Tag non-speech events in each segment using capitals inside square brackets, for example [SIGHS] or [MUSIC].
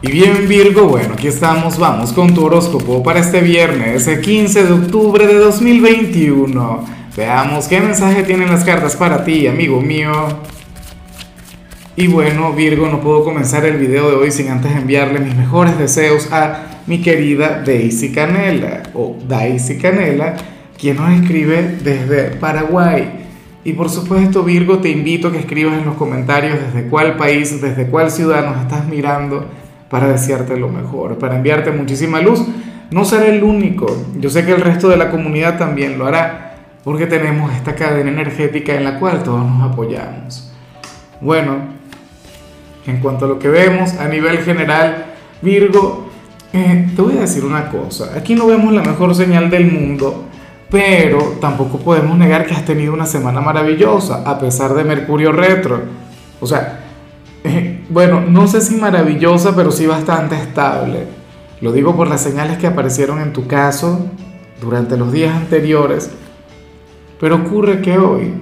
Y bien Virgo, bueno, aquí estamos, vamos con tu horóscopo para este viernes, el 15 de octubre de 2021. Veamos qué mensaje tienen las cartas para ti, amigo mío. Y bueno, Virgo, no puedo comenzar el video de hoy sin antes enviarle mis mejores deseos a mi querida Daisy Canela, o Daisy Canela, quien nos escribe desde Paraguay. Y por supuesto, Virgo, te invito a que escribas en los comentarios desde cuál país, desde cuál ciudad nos estás mirando para desearte lo mejor, para enviarte muchísima luz. No seré el único, yo sé que el resto de la comunidad también lo hará, porque tenemos esta cadena energética en la cual todos nos apoyamos. Bueno, en cuanto a lo que vemos a nivel general, Virgo, eh, te voy a decir una cosa, aquí no vemos la mejor señal del mundo, pero tampoco podemos negar que has tenido una semana maravillosa, a pesar de Mercurio retro. O sea, [LAUGHS] bueno, no sé si maravillosa, pero sí bastante estable. Lo digo por las señales que aparecieron en tu caso durante los días anteriores. Pero ocurre que hoy,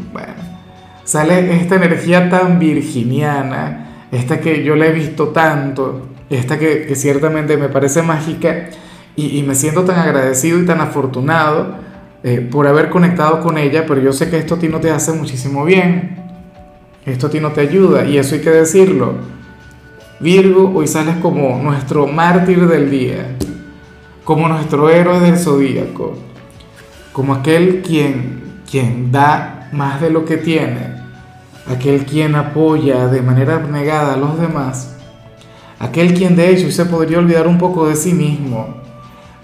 sale esta energía tan virginiana, esta que yo la he visto tanto, esta que, ciertamente me parece mágica y, me siento tan agradecido y tan afortunado eh, por haber conectado con ella, pero yo sé que esto a ti no te hace muchísimo bien. Esto a ti no te ayuda y eso hay que decirlo. Virgo, hoy sales como nuestro mártir del día, como nuestro héroe del zodíaco, como aquel quien, quien da más de lo que tiene, aquel quien apoya de manera abnegada a los demás, aquel quien de hecho se podría olvidar un poco de sí mismo.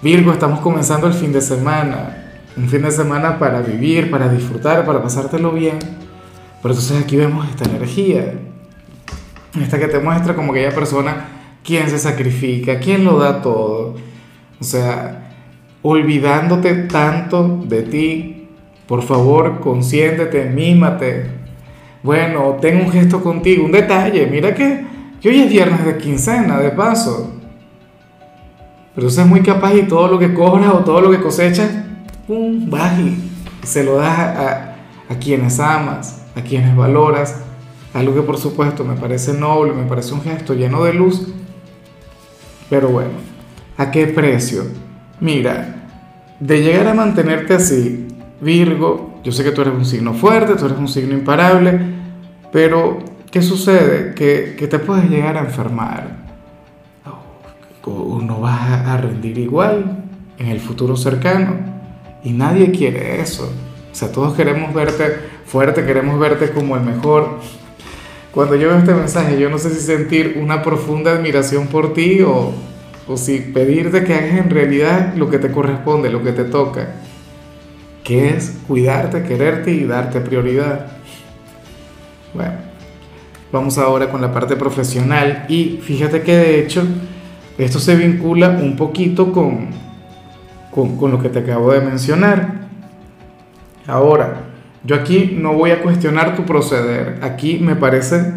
Virgo, estamos comenzando el fin de semana, un fin de semana para vivir, para disfrutar, para pasártelo bien pero entonces aquí vemos esta energía, esta que te muestra como aquella persona quien se sacrifica, quien lo da todo. O sea, olvidándote tanto de ti, por favor, consiéntete, mímate. Bueno, ten un gesto contigo, un detalle. Mira que, que hoy es viernes de quincena, de paso. Pero tú es muy capaz y todo lo que cobras o todo lo que cosechas, pum, vas y se lo das a quienes amas a quienes valoras, algo que por supuesto me parece noble, me parece un gesto lleno de luz, pero bueno, ¿a qué precio? Mira, de llegar a mantenerte así, Virgo, yo sé que tú eres un signo fuerte, tú eres un signo imparable, pero ¿qué sucede? Que, que te puedes llegar a enfermar. O no vas a rendir igual en el futuro cercano. Y nadie quiere eso. O sea, todos queremos verte fuerte, queremos verte como el mejor. Cuando yo este mensaje, yo no sé si sentir una profunda admiración por ti o, o si pedirte que hagas en realidad lo que te corresponde, lo que te toca, que es cuidarte, quererte y darte prioridad. Bueno, vamos ahora con la parte profesional y fíjate que de hecho esto se vincula un poquito con, con, con lo que te acabo de mencionar. Ahora, yo aquí no voy a cuestionar tu proceder. Aquí me parece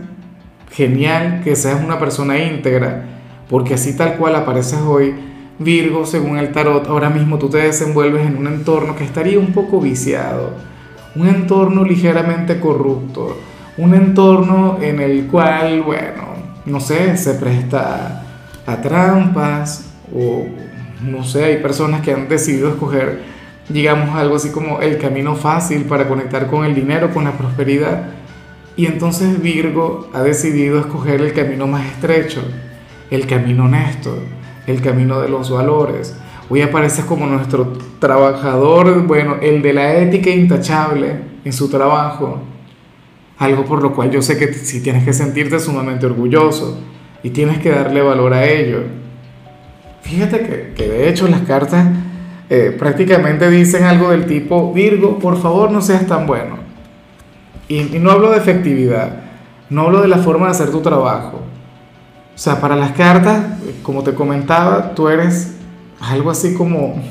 genial que seas una persona íntegra, porque así tal cual apareces hoy, Virgo, según el tarot, ahora mismo tú te desenvuelves en un entorno que estaría un poco viciado, un entorno ligeramente corrupto, un entorno en el cual, bueno, no sé, se presta a trampas o no sé, hay personas que han decidido escoger digamos algo así como el camino fácil para conectar con el dinero, con la prosperidad. Y entonces Virgo ha decidido escoger el camino más estrecho, el camino honesto, el camino de los valores. Hoy apareces como nuestro trabajador, bueno, el de la ética intachable en su trabajo. Algo por lo cual yo sé que si tienes que sentirte sumamente orgulloso y tienes que darle valor a ello. Fíjate que, que de hecho las cartas eh, prácticamente dicen algo del tipo, Virgo, por favor no seas tan bueno. Y, no hablo de efectividad, no hablo de la forma de hacer tu trabajo. O sea, para las cartas, como te comentaba, tú eres algo así como...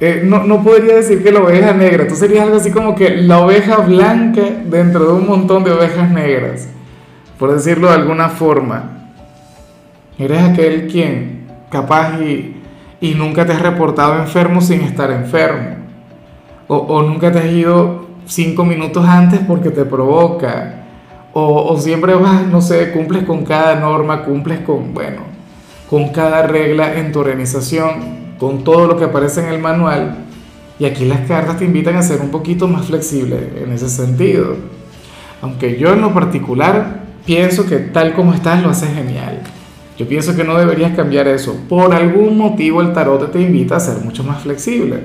Eh, no, no podría decir que la oveja negra, tú serías algo así como que la oveja blanca dentro de un montón de ovejas negras, por decirlo de alguna forma. Eres aquel quien capaz y y nunca te has reportado enfermo sin estar enfermo. O, nunca te has ido cinco minutos antes porque te provoca. O, siempre vas, no sé, cumples con cada norma, cumples con, bueno, con cada regla en tu organización, con todo lo que aparece en el manual. Y aquí las cartas te invitan a ser un poquito más flexible en ese sentido. Aunque yo en lo particular pienso que tal como estás lo haces genial. Yo pienso que no deberías cambiar eso. Por algún motivo el tarot te invita a ser mucho más flexible.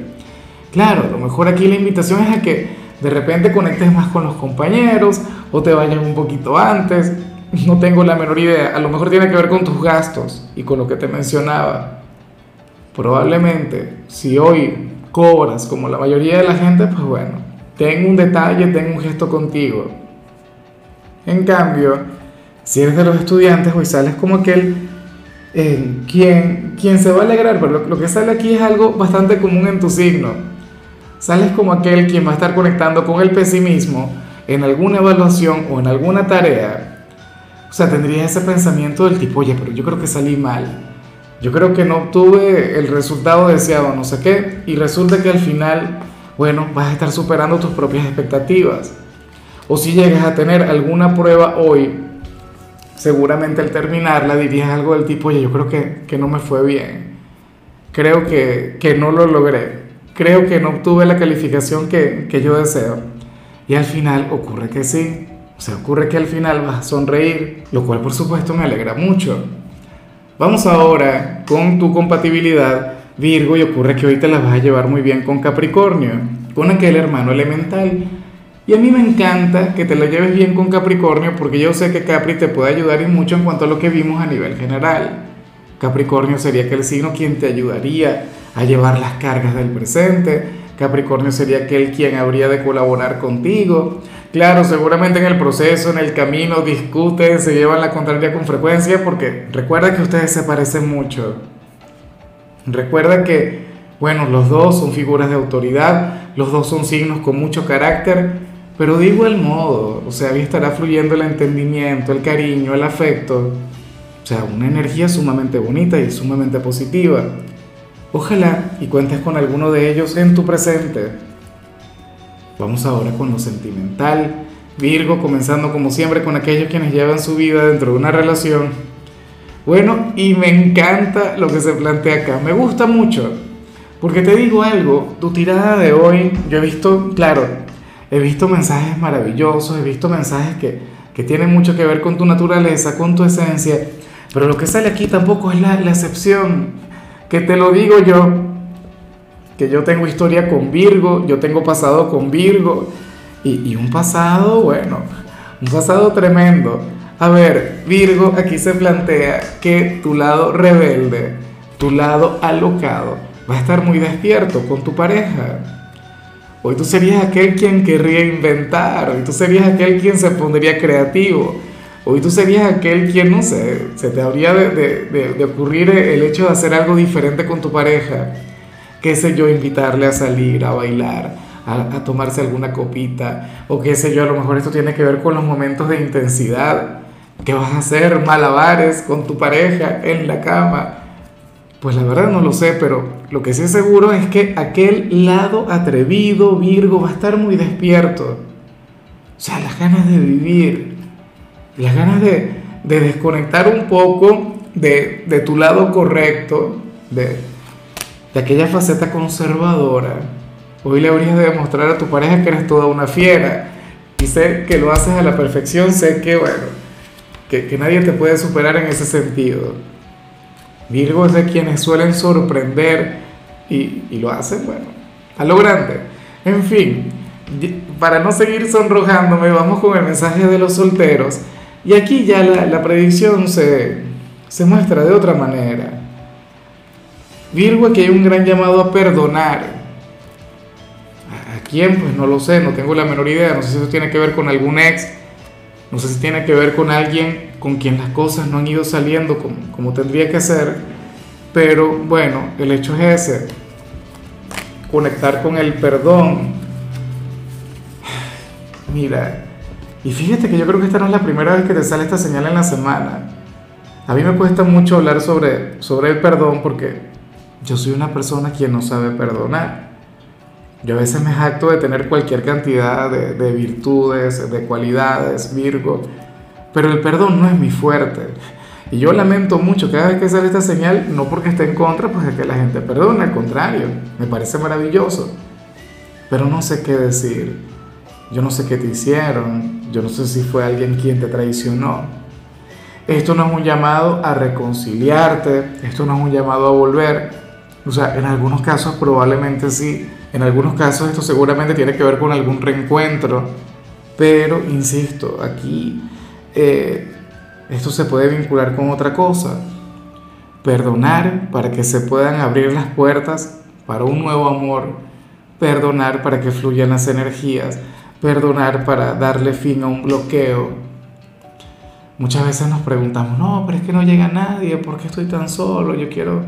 Claro, a lo mejor aquí la invitación es a que de repente conectes más con los compañeros o te vayas un poquito antes. No tengo la menor idea. A lo mejor tiene que ver con tus gastos y con lo que te mencionaba. Probablemente, si hoy cobras como la mayoría de la gente, pues bueno, ten un detalle, ten un gesto contigo. En cambio, si eres de los estudiantes, hoy sales como aquel eh, quien, quien se va a alegrar, pero lo, que sale aquí es algo bastante común en tu signo. Sales como aquel quien va a estar conectando con el pesimismo en alguna evaluación o en alguna tarea. O sea, tendrías ese pensamiento del tipo, oye, pero yo creo que salí mal. Yo creo que no obtuve el resultado deseado, no sé qué. Y resulta que al final, bueno, vas a estar superando tus propias expectativas. O si llegas a tener alguna prueba hoy seguramente al terminarla dirías algo del tipo, oye, yo creo que, que no me fue bien, creo que, que, no lo logré, creo que no obtuve la calificación que, que yo deseo. Y al final ocurre que sí, o sea, ocurre que al final vas a sonreír, lo cual por supuesto me alegra mucho. Vamos ahora con tu compatibilidad Virgo y ocurre que hoy te la vas a llevar muy bien con Capricornio, con aquel hermano elemental y a mí me encanta que te lo lleves bien con Capricornio porque yo sé que Capri te puede ayudar y mucho en cuanto a lo que vimos a nivel general. Capricornio sería aquel signo quien te ayudaría a llevar las cargas del presente. Capricornio sería aquel quien habría de colaborar contigo. Claro, seguramente en el proceso, en el camino, discuten, se llevan la contraria con frecuencia porque recuerda que ustedes se parecen mucho. Recuerda que, bueno, los dos son figuras de autoridad, los dos son signos con mucho carácter pero de igual modo, o sea, ahí estará fluyendo el entendimiento, el cariño, el afecto. O sea, una energía sumamente bonita y sumamente positiva. Ojalá y cuentes con alguno de ellos en tu presente. Vamos ahora con lo sentimental. Virgo, comenzando como siempre con aquellos quienes llevan su vida dentro de una relación. Bueno, y me encanta lo que se plantea acá. Me gusta mucho. Porque te digo algo, tu tirada de hoy, yo he visto, claro, he visto mensajes maravillosos, he visto mensajes que, que tienen mucho que ver con tu naturaleza, con tu esencia, pero lo que sale aquí tampoco es la, la excepción, que te lo digo yo, que yo tengo historia con Virgo, yo tengo pasado con Virgo, y, y un pasado, bueno, un pasado tremendo. A ver, Virgo, aquí se plantea que tu lado rebelde, tu lado alocado, va a estar muy despierto con tu pareja. Hoy tú serías aquel quien querría inventar, hoy tú serías aquel quien se pondría creativo, hoy tú serías aquel quien, no sé, se te habría de, ocurrir el hecho de hacer algo diferente con tu pareja, qué sé yo, invitarle a salir, a bailar, a, a tomarse alguna copita, o qué sé yo, a lo mejor esto tiene que ver con los momentos de intensidad, que vas a hacer malabares con tu pareja en la cama pues la verdad no lo sé, pero lo que sí es seguro es que aquel lado atrevido, Virgo, va a estar muy despierto. O sea, las ganas de vivir, las ganas de, desconectar un poco de, tu lado correcto, de, aquella faceta conservadora. Hoy le habrías de demostrar a tu pareja que eres toda una fiera. Y sé que lo haces a la perfección, sé que, bueno, que nadie te puede superar en ese sentido. Virgo es de quienes suelen sorprender y, lo hacen, bueno, a lo grande. En fin, para no seguir sonrojándome, vamos con el mensaje de los solteros. Y aquí ya la, predicción se, se muestra de otra manera. Virgo, aquí hay un gran llamado a perdonar. ¿A quién? Pues no lo sé, no tengo la menor idea. No sé si eso tiene que ver con algún ex, no sé si tiene que ver con alguien con quien las cosas no han ido saliendo como, como tendría que ser, pero bueno, el hecho es ese, conectar con el perdón. [SIGHS] Mira, y fíjate que yo creo que esta no es la primera vez que te sale esta señal en la semana. A mí me cuesta mucho hablar sobre, sobre el perdón porque yo soy una persona quien no sabe perdonar. Yo a veces me jacto de tener cualquier cantidad de, virtudes, de cualidades, Virgo, pero el perdón no es mi fuerte. Y yo lamento mucho cada vez que sale esta señal, no porque esté en contra, pues de que la gente perdone, al contrario, me parece maravilloso. Pero no sé qué decir. Yo no sé qué te hicieron, yo no sé si fue alguien quien te traicionó. Esto no es un llamado a reconciliarte, esto no es un llamado a volver. O sea, en algunos casos probablemente sí, en algunos casos esto seguramente tiene que ver con algún reencuentro, pero insisto, aquí eh, esto se puede vincular con otra cosa. Perdonar para que se puedan abrir las puertas para un nuevo amor. Perdonar para que fluyan las energías. Perdonar para darle fin a un bloqueo. Muchas veces nos preguntamos, no, pero es que no llega nadie, ¿por qué estoy tan solo? Yo quiero,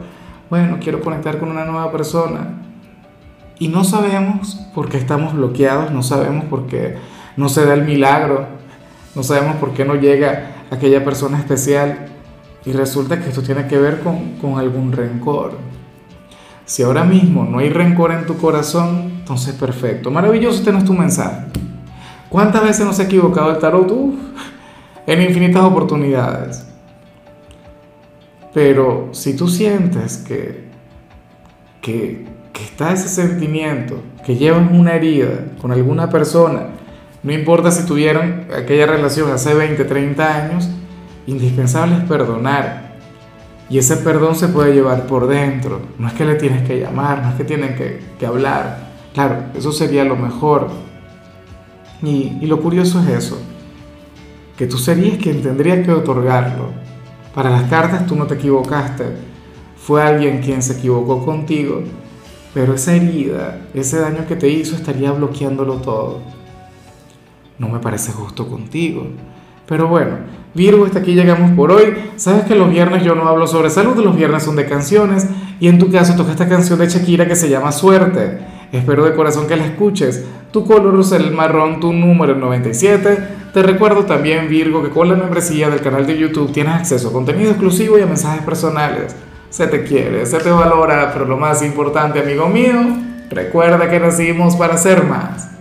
bueno, quiero conectar con una nueva persona. Y no sabemos por qué estamos bloqueados, no sabemos por qué no se da el milagro, no sabemos por qué no llega aquella persona especial y resulta que esto tiene que ver con, algún rencor. Si ahora mismo no hay rencor en tu corazón, entonces perfecto, maravilloso, este no es tu mensaje. ¿Cuántas veces nos ha equivocado el tarot? en infinitas oportunidades. Pero si tú sientes que, que, que está ese sentimiento, que llevas una herida con alguna persona, no importa si tuvieron aquella relación hace 20, 30 años, indispensable es perdonar. Y ese perdón se puede llevar por dentro. No es que le tienes que llamar, no es que tienen que, hablar. Claro, eso sería lo mejor. Y, y lo curioso es eso, que tú serías quien tendría que otorgarlo. Para las cartas tú no te equivocaste, fue alguien quien se equivocó contigo, pero esa herida, ese daño que te hizo estaría bloqueándolo todo no me parece justo contigo. Pero bueno, Virgo, hasta aquí llegamos por hoy. Sabes que los viernes yo no hablo sobre salud, los viernes son de canciones y en tu caso toca esta canción de Shakira que se llama Suerte. Espero de corazón que la escuches. Tu color es el marrón, tu número 97. Te recuerdo también, Virgo, que con la membresía del canal de YouTube tienes acceso a contenido exclusivo y a mensajes personales. Se te quiere, se te valora, pero lo más importante, amigo mío, recuerda que nacimos para ser más.